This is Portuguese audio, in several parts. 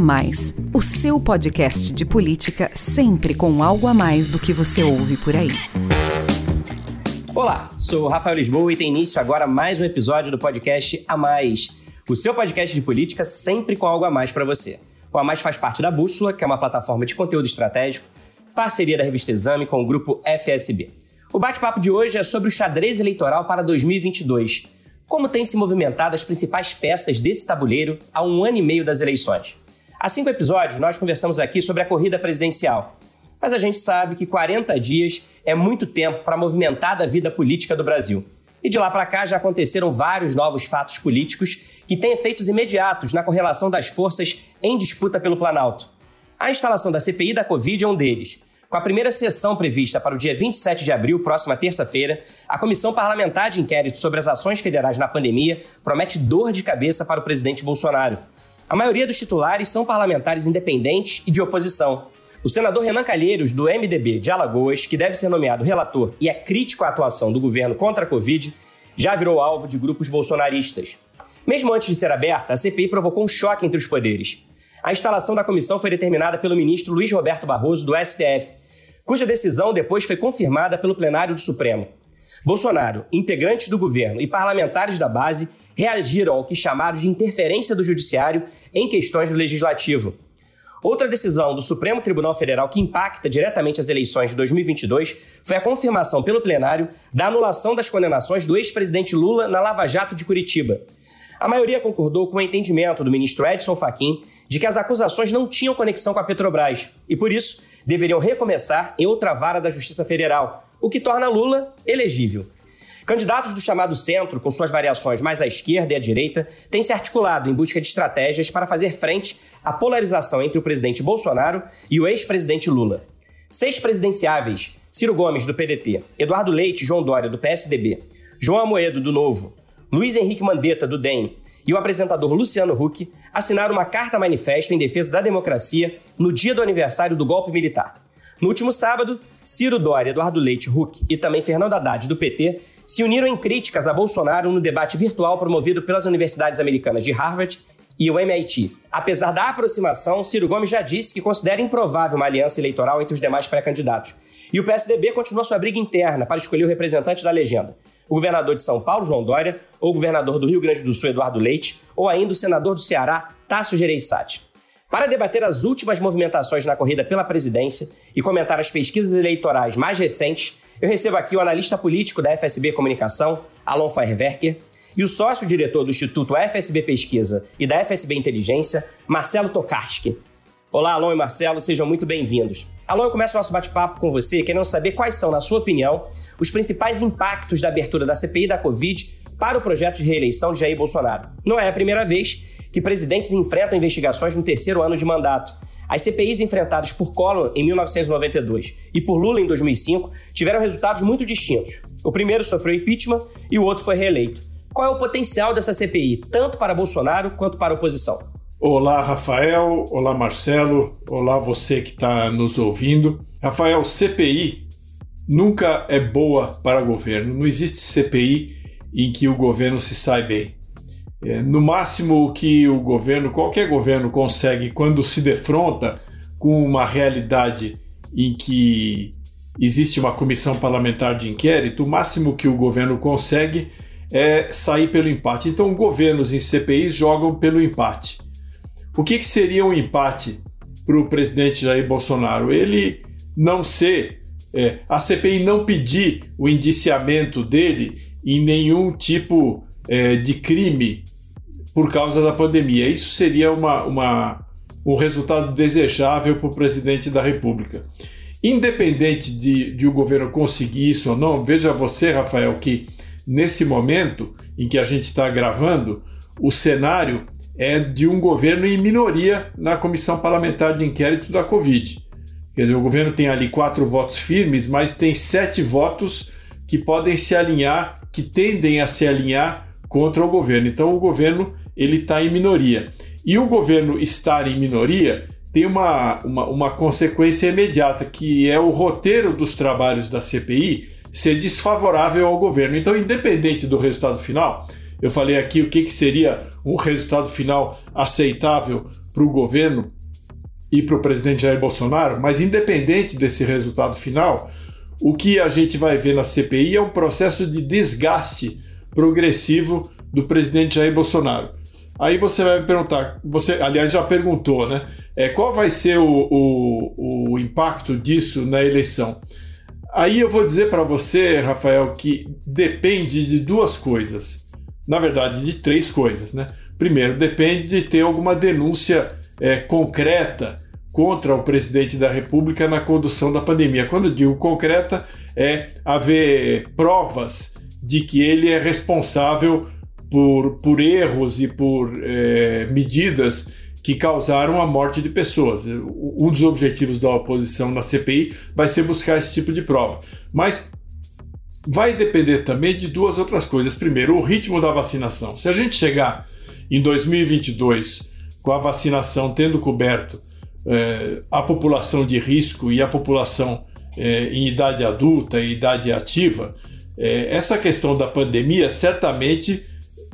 Mais, o seu podcast de política sempre com algo a mais do que você ouve por aí. Olá, sou Rafael Lisboa e tem início agora mais um episódio do podcast A Mais, o seu podcast de política sempre com algo a mais para você. O A Mais faz parte da Bússola, que é uma plataforma de conteúdo estratégico, parceria da revista Exame com o grupo FSB. O bate-papo de hoje é sobre o xadrez eleitoral para 2022 como têm se movimentado as principais peças desse tabuleiro há um ano e meio das eleições. Há cinco episódios, nós conversamos aqui sobre a corrida presidencial. Mas a gente sabe que 40 dias é muito tempo para a movimentada vida política do Brasil. E de lá para cá já aconteceram vários novos fatos políticos que têm efeitos imediatos na correlação das forças em disputa pelo Planalto. A instalação da CPI da Covid é um deles. Com a primeira sessão prevista para o dia 27 de abril, próxima terça-feira, a Comissão Parlamentar de Inquérito sobre as Ações Federais na Pandemia promete dor de cabeça para o presidente Bolsonaro. A maioria dos titulares são parlamentares independentes e de oposição. O senador Renan Calheiros, do MDB de Alagoas, que deve ser nomeado relator e é crítico à atuação do governo contra a Covid, já virou alvo de grupos bolsonaristas. Mesmo antes de ser aberta, a CPI provocou um choque entre os poderes. A instalação da comissão foi determinada pelo ministro Luiz Roberto Barroso, do STF, cuja decisão depois foi confirmada pelo plenário do Supremo. Bolsonaro, integrantes do governo e parlamentares da base reagiram ao que chamaram de interferência do judiciário em questões do legislativo. Outra decisão do Supremo Tribunal Federal que impacta diretamente as eleições de 2022 foi a confirmação pelo plenário da anulação das condenações do ex-presidente Lula na Lava Jato de Curitiba. A maioria concordou com o entendimento do ministro Edson Fachin de que as acusações não tinham conexão com a Petrobras e, por isso, deveriam recomeçar em outra vara da Justiça Federal, o que torna Lula elegível. Candidatos do chamado centro, com suas variações mais à esquerda e à direita, têm se articulado em busca de estratégias para fazer frente à polarização entre o presidente Bolsonaro e o ex-presidente Lula. Seis presidenciáveis: Ciro Gomes, do PDT, Eduardo Leite João Dória, do PSDB, João Amoedo, do Novo, Luiz Henrique Mandetta, do DEM, e o apresentador Luciano Huck assinaram uma carta manifesto em defesa da democracia no dia do aniversário do golpe militar. No último sábado, Ciro Dória, Eduardo Leite Huck e também Fernando Haddad, do PT, se uniram em críticas a Bolsonaro no debate virtual promovido pelas universidades americanas de Harvard e o MIT. Apesar da aproximação, Ciro Gomes já disse que considera improvável uma aliança eleitoral entre os demais pré-candidatos. E o PSDB continua sua briga interna para escolher o representante da legenda o governador de São Paulo, João Dória, ou o governador do Rio Grande do Sul, Eduardo Leite, ou ainda o senador do Ceará, Tasso Gereissati. Para debater as últimas movimentações na corrida pela presidência e comentar as pesquisas eleitorais mais recentes, eu recebo aqui o analista político da FSB Comunicação, Alon Feierwerker, e o sócio-diretor do Instituto FSB Pesquisa e da FSB Inteligência, Marcelo Tokarski. Olá, Alon e Marcelo, sejam muito bem-vindos. Alô, eu começo nosso bate-papo com você, querendo saber quais são, na sua opinião, os principais impactos da abertura da CPI da Covid para o projeto de reeleição de Jair Bolsonaro. Não é a primeira vez que presidentes enfrentam investigações no terceiro ano de mandato. As CPIs enfrentadas por Collor em 1992 e por Lula em 2005 tiveram resultados muito distintos. O primeiro sofreu impeachment e o outro foi reeleito. Qual é o potencial dessa CPI, tanto para Bolsonaro quanto para a oposição? Olá, Rafael. Olá, Marcelo. Olá, você que está nos ouvindo. Rafael, CPI nunca é boa para governo. Não existe CPI em que o governo se sai bem. É, no máximo, que o governo, qualquer governo, consegue quando se defronta com uma realidade em que existe uma comissão parlamentar de inquérito, o máximo que o governo consegue é sair pelo empate. Então, governos em CPIs jogam pelo empate. O que, que seria um empate para o presidente Jair Bolsonaro? Ele não ser, é, a CPI não pedir o indiciamento dele em nenhum tipo é, de crime por causa da pandemia. Isso seria uma, uma um resultado desejável para o presidente da República. Independente de, de o governo conseguir isso ou não, veja você, Rafael, que nesse momento em que a gente está gravando, o cenário é de um governo em minoria na comissão parlamentar de inquérito da Covid. Quer dizer, o governo tem ali quatro votos firmes, mas tem sete votos que podem se alinhar, que tendem a se alinhar contra o governo. Então, o governo ele está em minoria. E o governo estar em minoria tem uma, uma, uma consequência imediata, que é o roteiro dos trabalhos da CPI ser desfavorável ao governo. Então, independente do resultado final, Eu falei aqui o que, que seria um resultado final aceitável para o governo e para o presidente Jair Bolsonaro, mas independente desse resultado final, o que a gente vai ver na CPI é um processo de desgaste progressivo do presidente Jair Bolsonaro. Aí você vai me perguntar, você, aliás, já perguntou, né? É, qual vai ser o, o, o impacto disso na eleição? Aí eu vou dizer para você, Rafael, que depende de duas coisas. Na verdade, de três coisas, né? Primeiro, depende de ter alguma denúncia é, concreta contra o presidente da República na condução da pandemia. Quando digo concreta, é haver provas de que ele é responsável por, por erros e por é, medidas que causaram a morte de pessoas. Um dos objetivos da oposição na CPI vai ser buscar esse tipo de prova. Mas vai depender também de duas outras coisas. Primeiro, o ritmo da vacinação. Se a gente chegar em 2022 com a vacinação tendo coberto é, a população de risco e a população é, em idade adulta e idade ativa, é, essa questão da pandemia certamente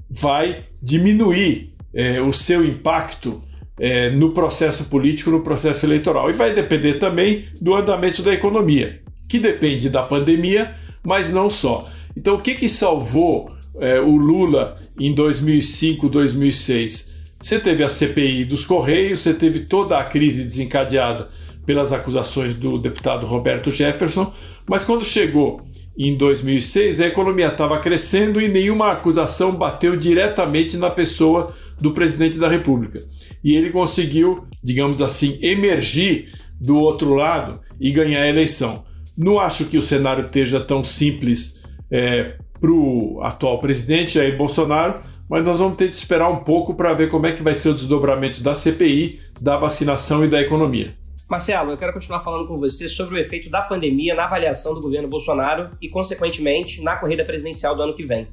vai diminuir é, o seu impacto é, no processo político, no processo eleitoral. E vai depender também do andamento da economia, que depende da pandemia, mas não só. Então, o que, que salvou é, o Lula em 2005, 2006? Você teve a CPI dos Correios, você teve toda a crise desencadeada pelas acusações do deputado Roberto Jefferson, mas quando chegou em 2006, a economia estava crescendo e nenhuma acusação bateu diretamente na pessoa do presidente da República. E ele conseguiu, digamos assim, emergir do outro lado e ganhar a eleição. Não acho que o cenário esteja tão simples é, para o atual presidente Jair Bolsonaro, mas nós vamos ter de esperar um pouco para ver como é que vai ser o desdobramento da CPI, da vacinação e da economia. Marcelo, eu quero continuar falando com você sobre o efeito da pandemia na avaliação do governo Bolsonaro e, consequentemente, na corrida presidencial do ano que vem.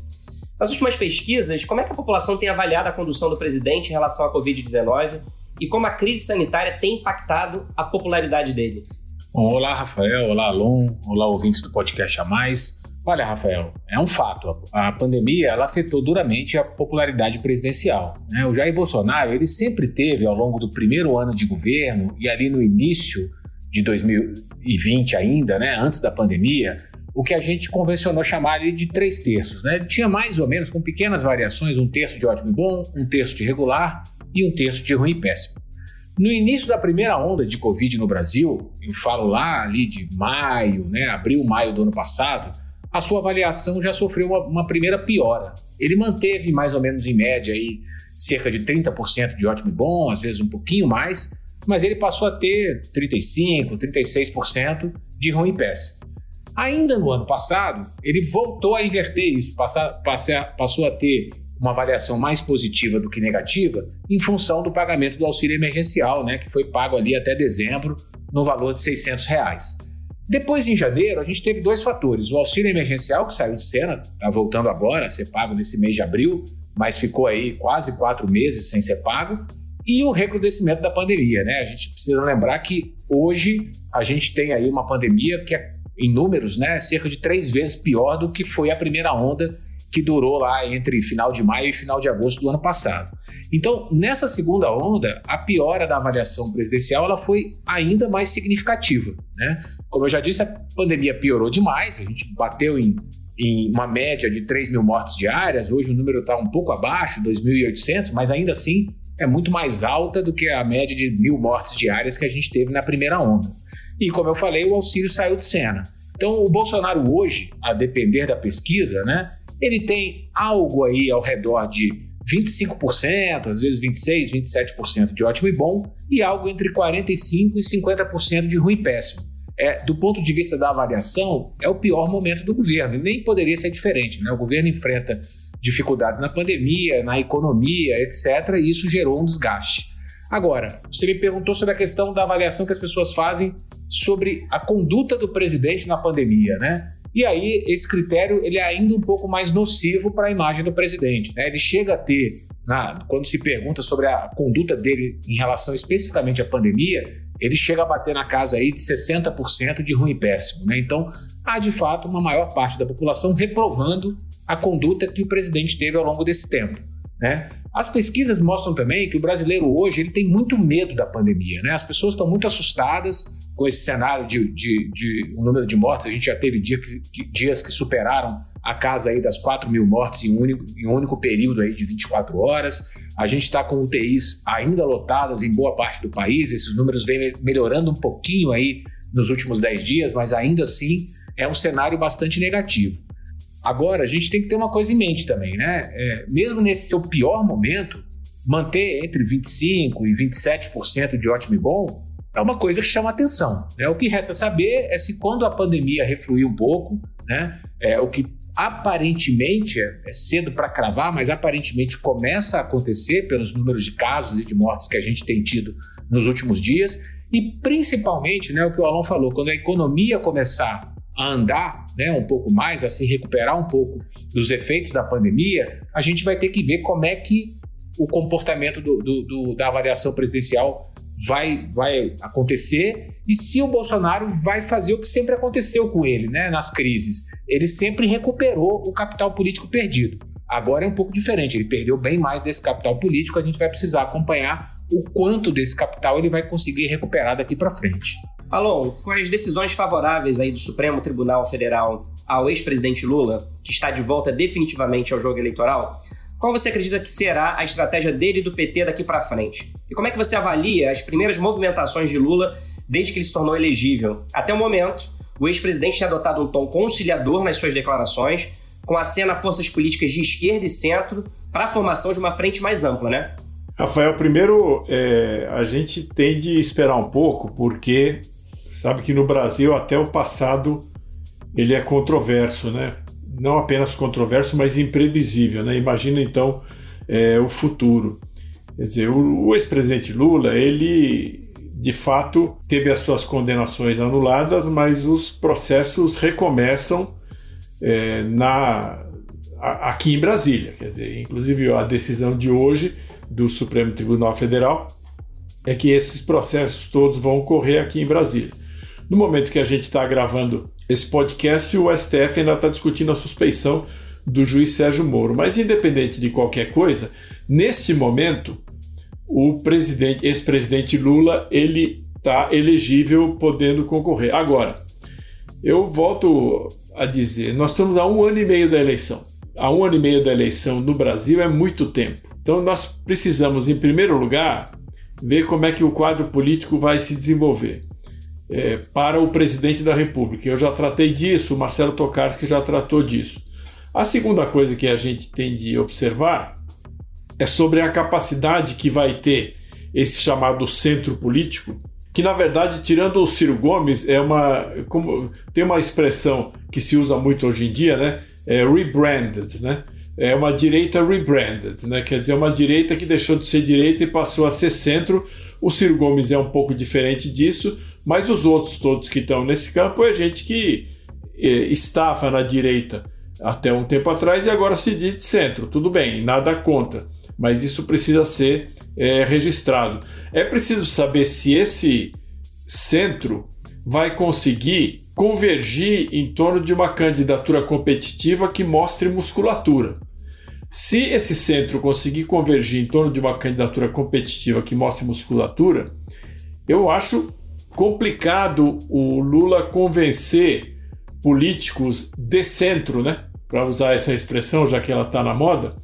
Nas últimas pesquisas, como é que a população tem avaliado a condução do presidente em relação à Covid-19 e como a crise sanitária tem impactado a popularidade dele? Olá, Rafael. Olá, Alon. Olá, ouvintes do podcast A Mais. Olha, Rafael, é um fato. A pandemia ela afetou duramente a popularidade presidencial. Né? O Jair Bolsonaro ele sempre teve, ao longo do primeiro ano de governo e ali no início de 2020 ainda, né, antes da pandemia, o que a gente convencionou chamar de três terços. Né? Ele tinha mais ou menos, com pequenas variações, um terço de ótimo e bom, um terço de regular e um terço de ruim e péssimo. No início da primeira onda de Covid no Brasil, eu falo lá ali de maio, né, abril, maio do ano passado, a sua avaliação já sofreu uma, uma primeira piora. Ele manteve mais ou menos em média aí cerca de 30% de ótimo e bom, às vezes um pouquinho mais, mas ele passou a ter 35%, 36% de ruim e péssimo. Ainda no ano passado, ele voltou a inverter isso, passou a ter uma avaliação mais positiva do que negativa em função do pagamento do auxílio emergencial, né, que foi pago ali até dezembro no valor de 600 reais. Depois, em janeiro, a gente teve dois fatores. O auxílio emergencial, que saiu de cena, está voltando agora a ser pago nesse mês de abril, mas ficou aí quase quatro meses sem ser pago. E o recrudescimento da pandemia, né? A gente precisa lembrar que hoje a gente tem aí uma pandemia que é, em números, né, cerca de três vezes pior do que foi a primeira onda que durou lá entre final de maio e final de agosto do ano passado. Então, nessa segunda onda, a piora da avaliação presidencial ela foi ainda mais significativa. Né? Como eu já disse, a pandemia piorou demais, a gente bateu em, em uma média de 3 mil mortes diárias, hoje o número está um pouco abaixo, 2.800, mas ainda assim é muito mais alta do que a média de mil mortes diárias que a gente teve na primeira onda. E como eu falei, o auxílio saiu de cena. Então, o Bolsonaro hoje, a depender da pesquisa, né, ele tem algo aí ao redor de 25%, às vezes 26%, 27% de ótimo e bom, e algo entre 45% e 50% de ruim e péssimo. É, do ponto de vista da avaliação, é o pior momento do governo, e nem poderia ser diferente. Né? O governo enfrenta dificuldades na pandemia, na economia, etc., e isso gerou um desgaste. Agora, você me perguntou sobre a questão da avaliação que as pessoas fazem sobre a conduta do presidente na pandemia, né? E aí, esse critério ele é ainda um pouco mais nocivo para a imagem do presidente. Né? Ele chega a ter, na, quando se pergunta sobre a conduta dele em relação especificamente à pandemia, ele chega a bater na casa aí de 60% de ruim e péssimo. Né? Então, há de fato uma maior parte da população reprovando a conduta que o presidente teve ao longo desse tempo. Né? As pesquisas mostram também que o brasileiro hoje ele tem muito medo da pandemia. Né? As pessoas estão muito assustadas com esse cenário de, de, de um número de mortes. A gente já teve dia que, dias que superaram a casa aí das 4 mil mortes em um único, em um único período aí de 24 horas. A gente está com UTIs ainda lotadas em boa parte do país. Esses números vêm melhorando um pouquinho aí nos últimos 10 dias, mas ainda assim é um cenário bastante negativo. Agora, a gente tem que ter uma coisa em mente também, né? É, mesmo nesse seu pior momento, manter entre 25% e 27% de ótimo e bom é uma coisa que chama atenção. Né? O que resta saber é se quando a pandemia refluir um pouco, né, é, o que aparentemente é, cedo para cravar, mas aparentemente começa a acontecer pelos números de casos e de mortes que a gente tem tido nos últimos dias, e principalmente né, o que o Alon falou, quando a economia começar a andar né, um pouco mais, a se recuperar um pouco dos efeitos da pandemia, a gente vai ter que ver como é que o comportamento do, do, do, da avaliação presidencial vai, vai acontecer e se o Bolsonaro vai fazer o que sempre aconteceu com ele né, nas crises. Ele sempre recuperou o capital político perdido. Agora é um pouco diferente, ele perdeu bem mais desse capital político, a gente vai precisar acompanhar o quanto desse capital ele vai conseguir recuperar daqui para frente. Alon, com as decisões favoráveis aí do Supremo Tribunal Federal ao ex-presidente Lula, que está de volta definitivamente ao jogo eleitoral, qual você acredita que será a estratégia dele e do PT daqui para frente? E como é que você avalia as primeiras movimentações de Lula desde que ele se tornou elegível? Até o momento, o ex-presidente tem adotado um tom conciliador nas suas declarações, com aceno a forças políticas de esquerda e centro para a formação de uma frente mais ampla, né? Rafael, primeiro é, a gente tem de esperar um pouco, porque sabe que no Brasil até o passado ele é controverso, né? Não apenas controverso, mas imprevisível, né? Imagina então é, o futuro. Quer dizer, o, o ex-presidente Lula, ele de fato teve as suas condenações anuladas, mas os processos recomeçam é, na, a, aqui em Brasília. Quer dizer, inclusive a decisão de hoje do Supremo Tribunal Federal é que esses processos todos vão ocorrer aqui em Brasília. No momento que a gente está gravando esse podcast, o STF ainda está discutindo a suspeição do juiz Sérgio Moro. Mas, independente de qualquer coisa, nesse momento, o presidente, ex-presidente Lula, ele está elegível, podendo concorrer. Agora, eu volto a dizer, nós estamos a um ano e meio da eleição. A um ano e meio da eleição no Brasil é muito tempo. Então, nós precisamos, em primeiro lugar, ver como é que o quadro político vai se desenvolver é, para o presidente da República. Eu já tratei disso, o Marcelo Tokarski já tratou disso. A segunda coisa que a gente tem de observar é sobre a capacidade que vai ter esse chamado centro político, que na verdade, tirando o Ciro Gomes, é uma como tem uma expressão que se usa muito hoje em dia, né? É rebranded, né? É uma direita rebranded, né? Quer dizer, uma direita que deixou de ser direita e passou a ser centro. O Ciro Gomes é um pouco diferente disso, mas os outros todos que estão nesse campo é gente que eh, estava na direita até um tempo atrás e agora se diz de centro. Tudo bem, nada contra, mas isso precisa ser é, registrado. É preciso saber se esse centro vai conseguir convergir em torno de uma candidatura competitiva que mostre musculatura. Se esse centro conseguir convergir em torno de uma candidatura competitiva que mostre musculatura, eu acho complicado o Lula convencer políticos de centro, né, para usar essa expressão, já que ela está na moda,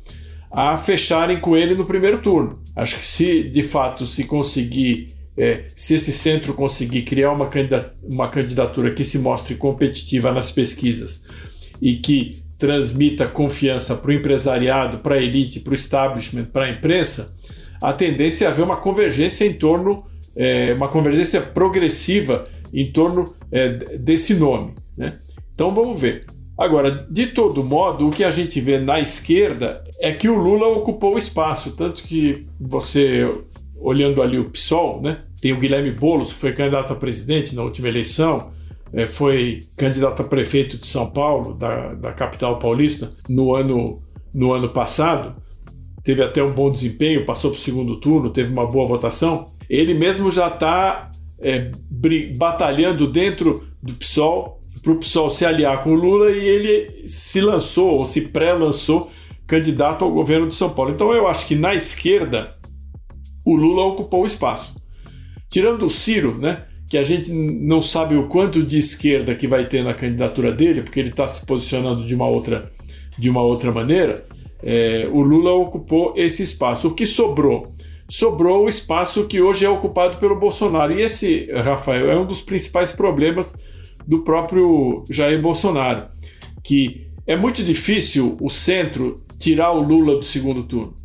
a fecharem com ele no primeiro turno. Acho que se de fato se conseguir, é, se esse centro conseguir criar uma candidatura, uma candidatura que se mostre competitiva nas pesquisas e que transmita confiança para o empresariado, para a elite, para o establishment, para a imprensa, a tendência é haver uma convergência em torno é, uma convergência progressiva em torno é, desse nome. Né? Então vamos ver. Agora, de todo modo, o que a gente vê na esquerda é que o Lula ocupou o espaço, tanto que você, olhando ali o PSOL, né, tem o Guilherme Boulos, que foi candidato a presidente na última eleição, é, foi candidato a prefeito de São Paulo, da, da capital paulista, no ano, no ano passado, teve até um bom desempenho, passou para o segundo turno, teve uma boa votação ele mesmo já está é, batalhando dentro do PSOL para o PSOL se aliar com o Lula e ele se lançou ou se pré-lançou candidato ao governo de São Paulo. Então eu acho que na esquerda o Lula ocupou o espaço. Tirando o Ciro, né, que a gente não sabe o quanto de esquerda que vai ter na candidatura dele, porque ele está se posicionando de uma outra, de uma outra maneira, é, o Lula ocupou esse espaço. O que sobrou? Sobrou o espaço que hoje é ocupado pelo Bolsonaro. E esse, Rafael, é um dos principais problemas do próprio Jair Bolsonaro, que é muito difícil o centro tirar o Lula do segundo turno.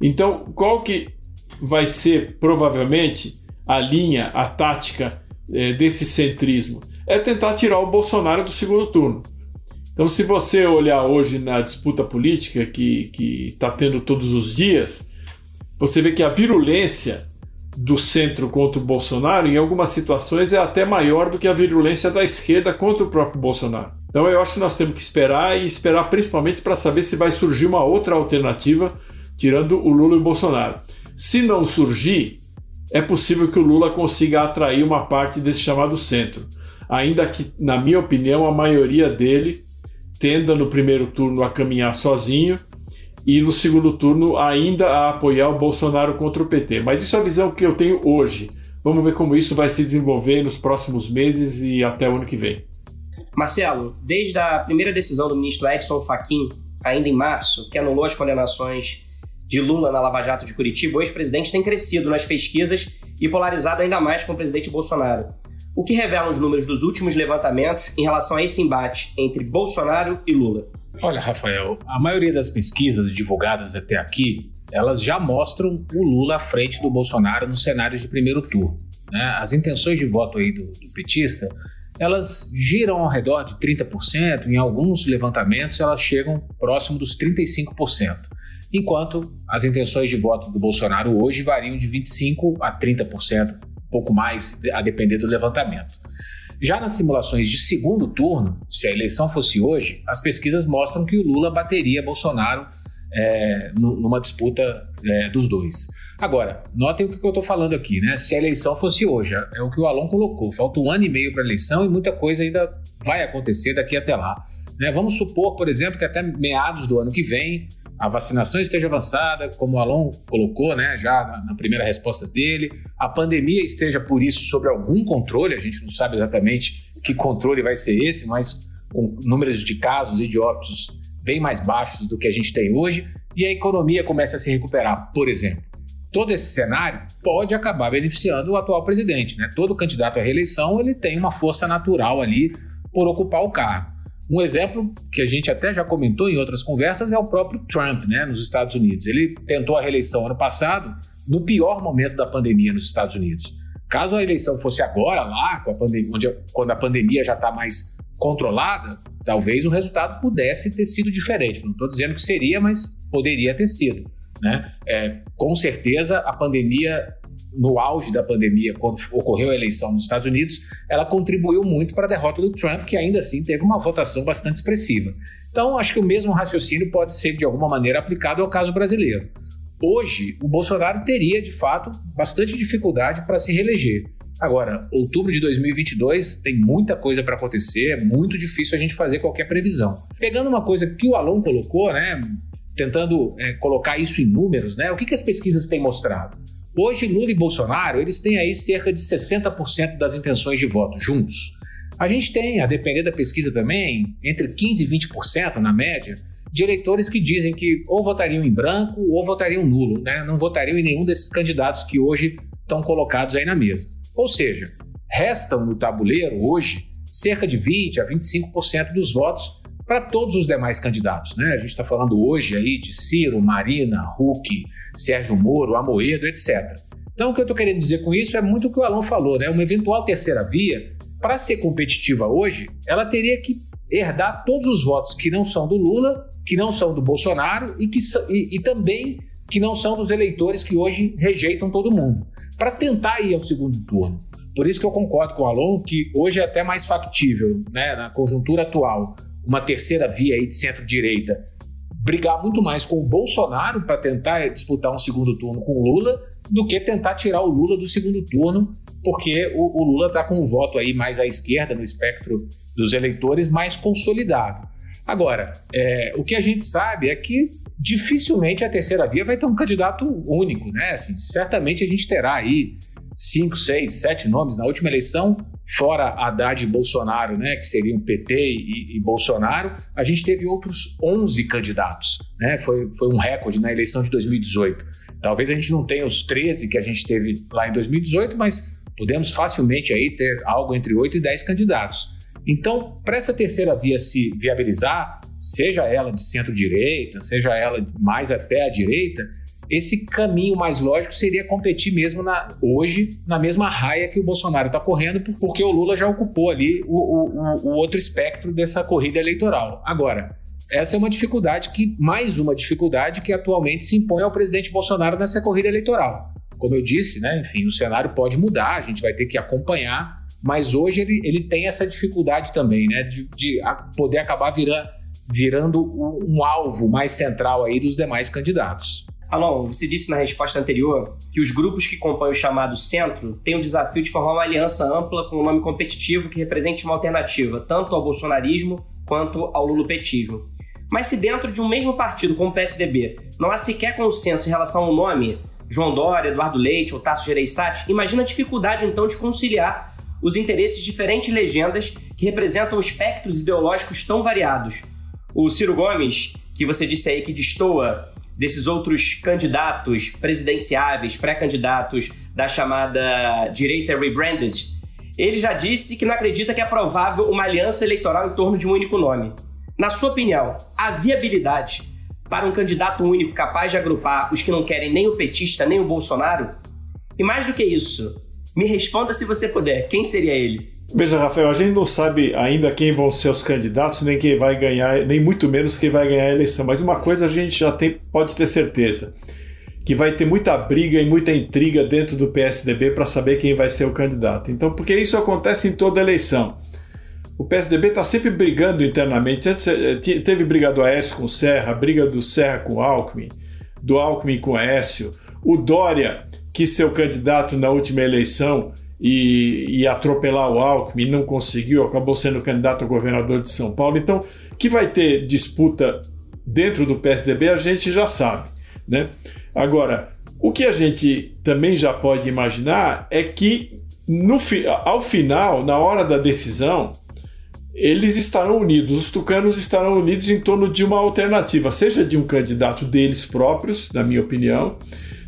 Então, qual que vai ser provavelmente a linha, a tática é, desse centrismo? É tentar tirar o Bolsonaro do segundo turno. Então, se você olhar hoje na disputa política que está tendo todos os dias, você vê que a virulência do centro contra o Bolsonaro, em algumas situações, é até maior do que a virulência da esquerda contra o próprio Bolsonaro. Então eu acho que nós temos que esperar e esperar principalmente para saber se vai surgir uma outra alternativa, tirando o Lula e o Bolsonaro. Se não surgir, é possível que o Lula consiga atrair uma parte desse chamado centro. Ainda que, na minha opinião, a maioria dele tenda no primeiro turno a caminhar sozinho e no segundo turno ainda a apoiar o Bolsonaro contra o PT. Mas isso é a visão que eu tenho hoje. Vamos ver como isso vai se desenvolver nos próximos meses e até o ano que vem. Marcelo, desde a primeira decisão do ministro Edson Fachin, ainda em março, que anulou as condenações de Lula na Lava Jato de Curitiba, o ex-presidente tem crescido nas pesquisas e polarizado ainda mais com o presidente Bolsonaro. O que revelam os números dos últimos levantamentos em relação a esse embate entre Bolsonaro e Lula? Olha, Rafael, a maioria das pesquisas divulgadas até aqui, elas já mostram o Lula à frente do Bolsonaro nos cenários de primeiro turno. Né? As intenções de voto aí do, do petista, elas giram ao redor de 30%, em alguns levantamentos elas chegam próximo dos 35%, enquanto as intenções de voto do Bolsonaro hoje variam de 25% a 30%, pouco mais, a depender do levantamento. Já nas simulações de segundo turno, se a eleição fosse hoje, as pesquisas mostram que o Lula bateria Bolsonaro é, numa disputa é, dos dois. Agora, notem o que eu estou falando aqui, né? Se a eleição fosse hoje, é o que o Alon colocou. Falta um ano e meio para a eleição e muita coisa ainda vai acontecer daqui até lá. Né? Vamos supor, por exemplo, que até meados do ano que vem a vacinação esteja avançada, como o Alon colocou, né, já na, primeira resposta dele, a pandemia esteja por isso sob algum controle, a gente não sabe exatamente que controle vai ser esse, mas com números de casos e de óbitos bem mais baixos do que a gente tem hoje, e a economia começa a se recuperar, por exemplo. Todo esse cenário pode acabar beneficiando o atual presidente, né? Todo candidato à reeleição ele tem uma força natural ali por ocupar o cargo. Um exemplo que a gente até já comentou em outras conversas é o próprio Trump, né, nos Estados Unidos. Ele tentou a reeleição ano passado, no pior momento da pandemia nos Estados Unidos. Caso a eleição fosse agora, lá, a onde, quando a pandemia já está mais controlada, talvez o resultado pudesse ter sido diferente. Não estou dizendo que seria, mas poderia ter sido. Né? É, com certeza, a pandemia no auge da pandemia, quando ocorreu a eleição nos Estados Unidos, ela contribuiu muito para a derrota do Trump, que ainda assim teve uma votação bastante expressiva. Então, acho que o mesmo raciocínio pode ser de alguma maneira aplicado ao caso brasileiro. Hoje, o Bolsonaro teria, de fato, bastante dificuldade para se reeleger. Agora, outubro de 2022 tem muita coisa para acontecer, é muito difícil a gente fazer qualquer previsão. Pegando uma coisa que o Alon colocou, né, tentando é, colocar isso em números, né, o que, que as pesquisas têm mostrado? Hoje, Lula e Bolsonaro, eles têm aí cerca de 60% das intenções de voto juntos. A gente tem, a depender da pesquisa também, entre 15% e 20% na média, de eleitores que dizem que ou votariam em branco ou votariam nulo, né? não votariam em nenhum desses candidatos que hoje estão colocados aí na mesa. Ou seja, restam no tabuleiro hoje cerca de 20% a 25% dos votos para todos os demais candidatos. Né? A gente está falando hoje aí de Ciro, Marina, Huck, Sérgio Moro, Amoedo, etc. Então, o que eu estou querendo dizer com isso é muito o que o Alan falou, né? Uma eventual terceira via, para ser competitiva hoje, ela teria que herdar todos os votos que não são do Lula, que não são do Bolsonaro e, que, e, e também que não são dos eleitores que hoje rejeitam todo mundo, para tentar ir ao segundo turno. Por isso que eu concordo com o Alon que hoje é até mais factível, né, na conjuntura atual, uma terceira via aí de centro-direita brigar muito mais com o Bolsonaro para tentar disputar um segundo turno com o Lula do que tentar tirar o Lula do segundo turno, porque o, o Lula está com o voto aí mais à esquerda no espectro dos eleitores mais consolidado. Agora, é, o que a gente sabe é que dificilmente a terceira via vai ter um candidato único, né? Assim, certamente a gente terá aí cinco, seis, sete nomes na última eleição, fora Haddad e Bolsonaro, né, que seriam PT e, e, Bolsonaro, a gente teve outros 11 candidatos, né? Foi, foi um recorde na eleição de 2018. Talvez a gente não tenha os 13 que a gente teve lá em 2018, mas podemos facilmente aí ter algo entre 8 e 10 candidatos. Então, para essa terceira via se viabilizar, seja ela de centro-direita, seja ela mais até a direita, esse caminho mais lógico seria competir mesmo na, hoje na mesma raia que o Bolsonaro está correndo, porque o Lula já ocupou ali o, o, o outro espectro dessa corrida eleitoral. Agora, essa é uma dificuldade que, mais uma dificuldade que atualmente se impõe ao presidente Bolsonaro nessa corrida eleitoral. Como eu disse, né, enfim, o cenário pode mudar, a gente vai ter que acompanhar, mas hoje ele, ele tem essa dificuldade também, né, de, de poder acabar virando, virando um alvo mais central aí dos demais candidatos. Alon, você disse na resposta anterior que os grupos que compõem o chamado centro têm o desafio de formar uma aliança ampla com um nome competitivo que represente uma alternativa tanto ao bolsonarismo quanto ao lulopetismo. Mas se dentro de um mesmo partido como o PSDB não há sequer consenso em relação ao nome, João Dória, Eduardo Leite ou Tasso Gereissati, imagina a dificuldade então de conciliar os interesses de diferentes legendas que representam espectros ideológicos tão variados. O Ciro Gomes, que você disse aí que destoa desses outros candidatos presidenciáveis, pré-candidatos da chamada direita rebranded, ele já disse que não acredita que é provável uma aliança eleitoral em torno de um único nome. Na sua opinião, há viabilidade para um candidato único capaz de agrupar os que não querem nem o petista nem o Bolsonaro? E mais do que isso, me responda se você puder, quem seria ele? Veja, Rafael, a gente não sabe ainda quem vão ser os candidatos, nem quem vai ganhar, nem muito menos quem vai ganhar a eleição. Mas uma coisa a gente já tem, pode ter certeza, que vai ter muita briga e muita intriga dentro do PSDB para saber quem vai ser o candidato. Então, porque isso acontece em toda eleição. O PSDB está sempre brigando internamente. Antes, eh, teve briga do Aécio com o Serra, briga do Serra com o Alckmin, do Alckmin com o Aécio. O Dória, que seu candidato na última eleição, e, e, atropelar o Alckmin, não conseguiu, acabou sendo candidato a governador de São Paulo. Então, que vai ter disputa dentro do PSDB, a gente já sabe. Né? Agora, o que a gente também já pode imaginar é que no, ao final, na hora da decisão, eles estarão unidos, os tucanos estarão unidos em torno de uma alternativa, seja de um candidato deles próprios, na minha opinião,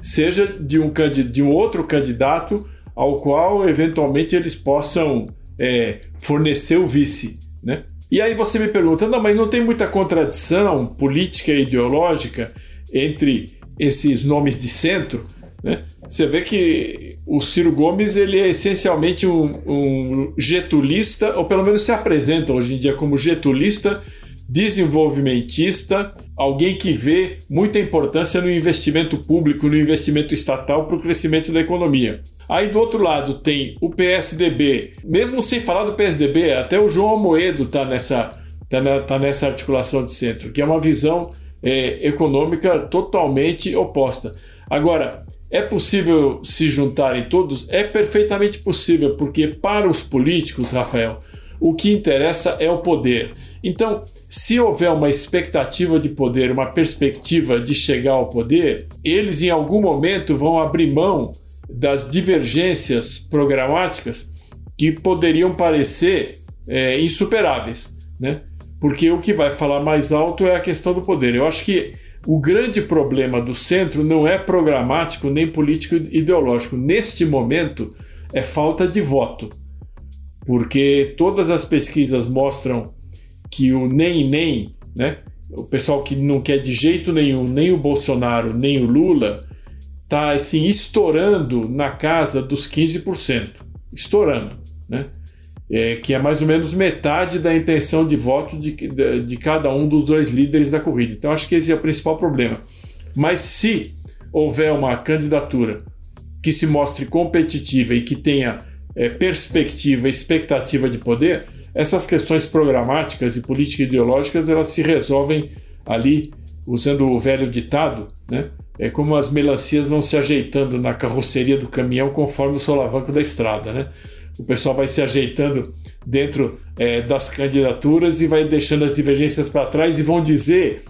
seja de um, de um outro candidato ao qual eventualmente eles possam é, fornecer o vice. Né? E aí você me pergunta, não, mas não tem muita contradição política e ideológica entre esses nomes de centro? Né? Você vê que o Ciro Gomes ele é essencialmente um, um getulista, ou pelo menos se apresenta hoje em dia como getulista desenvolvimentista, alguém que vê muita importância no investimento público, no investimento estatal para o crescimento da economia. Aí do outro lado tem o PSDB, mesmo sem falar do PSDB, até o João Amoedo está nessa, tá, tá nessa articulação de centro, que é uma visão é, econômica totalmente oposta. Agora, é possível se juntarem todos? É perfeitamente possível, porque para os políticos, Rafael, o que interessa é o poder. Então, se houver uma expectativa de poder, uma perspectiva de chegar ao poder, eles em algum momento vão abrir mão das divergências programáticas que poderiam parecer é, insuperáveis, né? Porque o que vai falar mais alto é a questão do poder. Eu acho que o grande problema do centro não é programático nem político ideológico. Neste momento, é falta de voto. Porque todas as pesquisas mostram que o nem nem, né? O pessoal que não quer de jeito nenhum nem o Bolsonaro nem o Lula tá assim estourando na casa dos 15%, estourando, né? É, que é mais ou menos metade da intenção de voto de, de, de cada um dos dois líderes da corrida. Então acho que esse é o principal problema. Mas se houver uma candidatura que se mostre competitiva e que tenha é, perspectiva, expectativa de poder, essas questões programáticas e político-ideológicas elas se resolvem ali usando o velho ditado, né? É como as melancias vão se ajeitando na carroceria do caminhão conforme o solavanco da estrada, né? O pessoal vai se ajeitando dentro é, das candidaturas e vai deixando as divergências para trás e vão dizer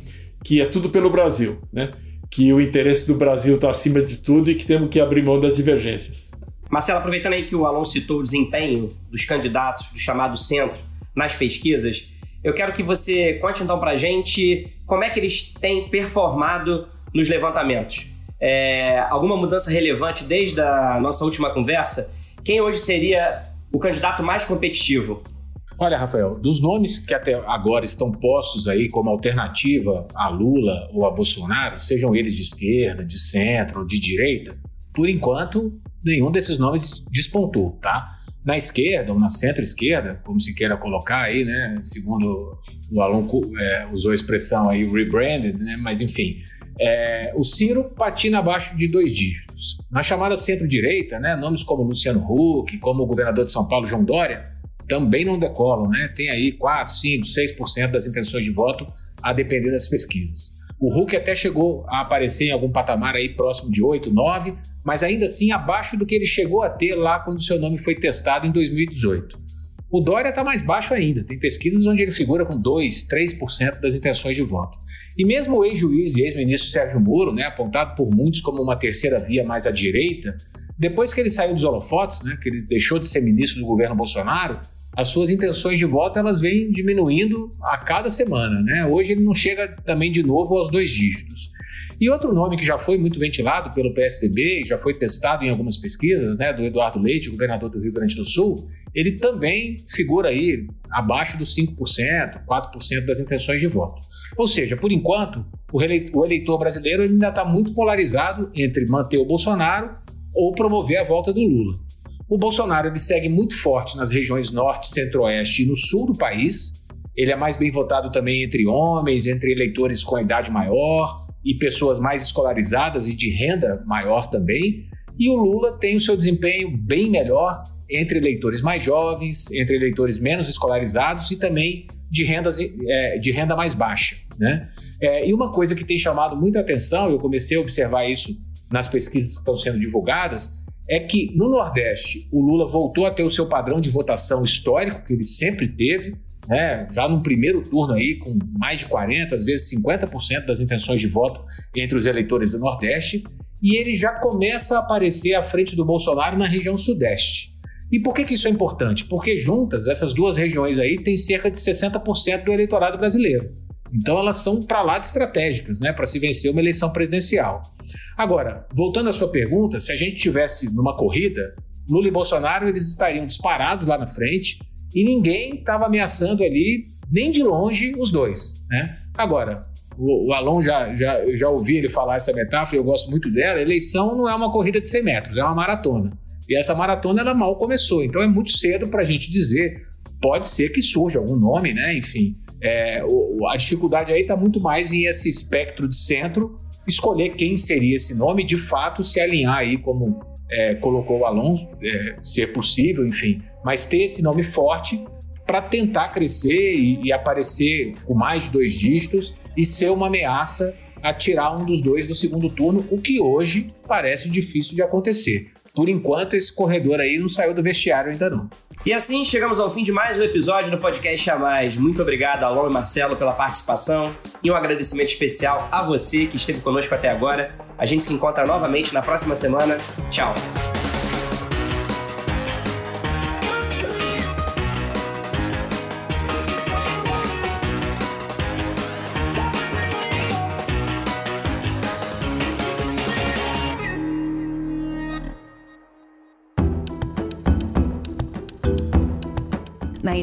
que é tudo pelo Brasil, né? Que o interesse do Brasil está acima de tudo e que temos que abrir mão das divergências. Marcelo, aproveitando aí que o Alonso citou o desempenho dos candidatos do chamado centro nas pesquisas, eu quero que você conte então para a gente como é que eles têm performado nos levantamentos. É, alguma mudança relevante desde a nossa última conversa? Quem hoje seria o candidato mais competitivo? Olha, Rafael, dos nomes que até agora estão postos aí como alternativa a Lula ou a Bolsonaro, sejam eles de esquerda, de centro ou de direita, por enquanto nenhum desses nomes despontou, tá? Na esquerda ou na centro-esquerda, como se queira colocar aí, né? Segundo o Alon é, usou a expressão aí, rebranded, né? Mas enfim, é, o Ciro patina abaixo de dois dígitos. Na chamada centro-direita, né, nomes como Luciano Huck, como o governador de São Paulo, João Dória, também não decolam. Né? Tem aí 4, 5, 6% das intenções de voto, a depender das pesquisas. O Huck até chegou a aparecer em algum patamar aí próximo de 8, 9, mas ainda assim abaixo do que ele chegou a ter lá quando seu nome foi testado em 2018. O Dória está mais baixo ainda, tem pesquisas onde ele figura com 2, 3% das intenções de voto. E mesmo o ex-juiz e ex-ministro Sérgio Moro, né, apontado por muitos como uma terceira via mais à direita, depois que ele saiu dos holofotes, né, que ele deixou de ser ministro do governo Bolsonaro, as suas intenções de voto elas vêm diminuindo a cada semana. Né? Hoje ele não chega também de novo aos dois dígitos. E outro nome que já foi muito ventilado pelo PSDB já foi testado em algumas pesquisas, né, do Eduardo Leite, governador do Rio Grande do Sul, ele também figura aí abaixo dos 5%, 4% das intenções de voto. Ou seja, por enquanto, o eleitor brasileiro ainda está muito polarizado entre manter o Bolsonaro ou promover a volta do Lula. O Bolsonaro ele segue muito forte nas regiões norte, centro-oeste e no sul do país. Ele é mais bem votado também entre homens, entre eleitores com idade maior e pessoas mais escolarizadas e de renda maior também. E o Lula tem o seu desempenho bem melhor entre eleitores mais jovens, entre eleitores menos escolarizados e também de, rendas, é, de renda mais baixa. Né? É, e uma coisa que tem chamado muita atenção, eu comecei a observar isso nas pesquisas que estão sendo divulgadas, é que no Nordeste o Lula voltou a ter o seu padrão de votação histórico, que ele sempre teve, né? já no primeiro turno aí, com mais de 40%, às vezes 50% das intenções de voto entre os eleitores do Nordeste, e ele já começa a aparecer à frente do Bolsonaro na região Sudeste. E por que, que isso é importante? Porque juntas, essas duas regiões aí têm cerca de 60% do eleitorado brasileiro. Então elas são para lá de estratégicas, né, para se vencer uma eleição presidencial. Agora, voltando à sua pergunta, se a gente tivesse numa corrida, Lula e Bolsonaro eles estariam disparados lá na frente e ninguém estava ameaçando ali nem de longe os dois, né? Agora, o, Alon já, já, já ouvi ele falar essa metáfora, eu gosto muito dela. Eleição não é uma corrida de 100 metros, é uma maratona. E essa maratona ela mal começou, então é muito cedo para a gente dizer. Pode ser que surja algum nome, né? Enfim, é, o, a dificuldade aí está muito mais em esse espectro de centro escolher quem seria esse nome, de fato se alinhar aí como é, colocou o Alonso, é, possível, enfim, mas ter esse nome forte para tentar crescer e, e, aparecer com mais de dois dígitos e ser uma ameaça a tirar um dos dois do segundo turno, o que hoje parece difícil de acontecer por enquanto, esse corredor aí não saiu do vestiário ainda não. E assim chegamos ao fim de mais um episódio do podcast A Mais. Muito obrigado, Alon e Marcelo, pela participação e um agradecimento especial a você que esteve conosco até agora. A gente se encontra novamente na próxima semana. Tchau!